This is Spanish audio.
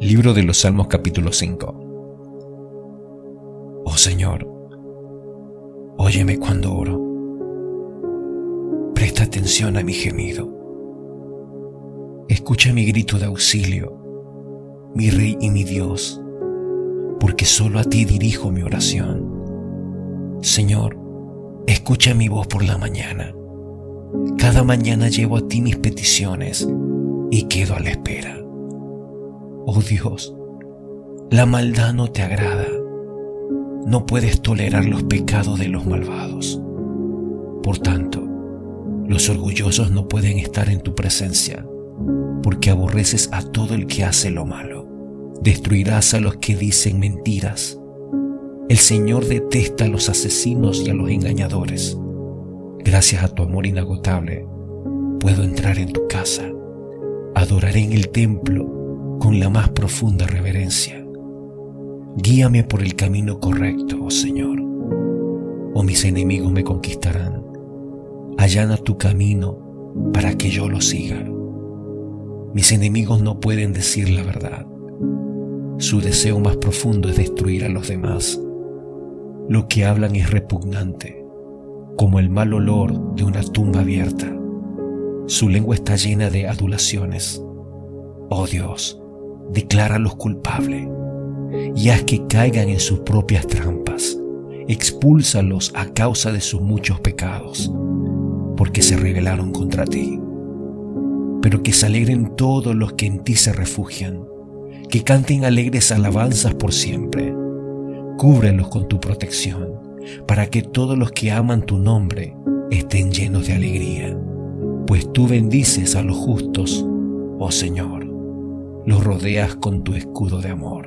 Libro de los Salmos capítulo 5 Oh Señor, óyeme cuando oro. Presta atención a mi gemido. Escucha mi grito de auxilio, mi Rey y mi Dios, porque solo a ti dirijo mi oración. Señor, escucha mi voz por la mañana. Cada mañana llevo a ti mis peticiones y quedo a la espera. Oh Dios, la maldad no te agrada. No puedes tolerar los pecados de los malvados. Por tanto, los orgullosos no pueden estar en tu presencia, porque aborreces a todo el que hace lo malo. Destruirás a los que dicen mentiras. El Señor detesta a los asesinos y a los engañadores. Gracias a tu amor inagotable, puedo entrar en tu casa. Adoraré en el templo con la más profunda reverencia. Guíame por el camino correcto, oh Señor, o mis enemigos me conquistarán. Allana tu camino para que yo lo siga. Mis enemigos no pueden decir la verdad. Su deseo más profundo es destruir a los demás. Lo que hablan es repugnante, como el mal olor de una tumba abierta. Su lengua está llena de adulaciones. Oh Dios, decláralos culpables y haz que caigan en sus propias trampas. Expúlsalos a causa de sus muchos pecados, porque se rebelaron contra ti. Pero que se alegren todos los que en ti se refugian, que canten alegres alabanzas por siempre. Cúbrelos con tu protección, para que todos los que aman tu nombre estén llenos de alegría, pues tú bendices a los justos, oh Señor los rodeas con tu escudo de amor.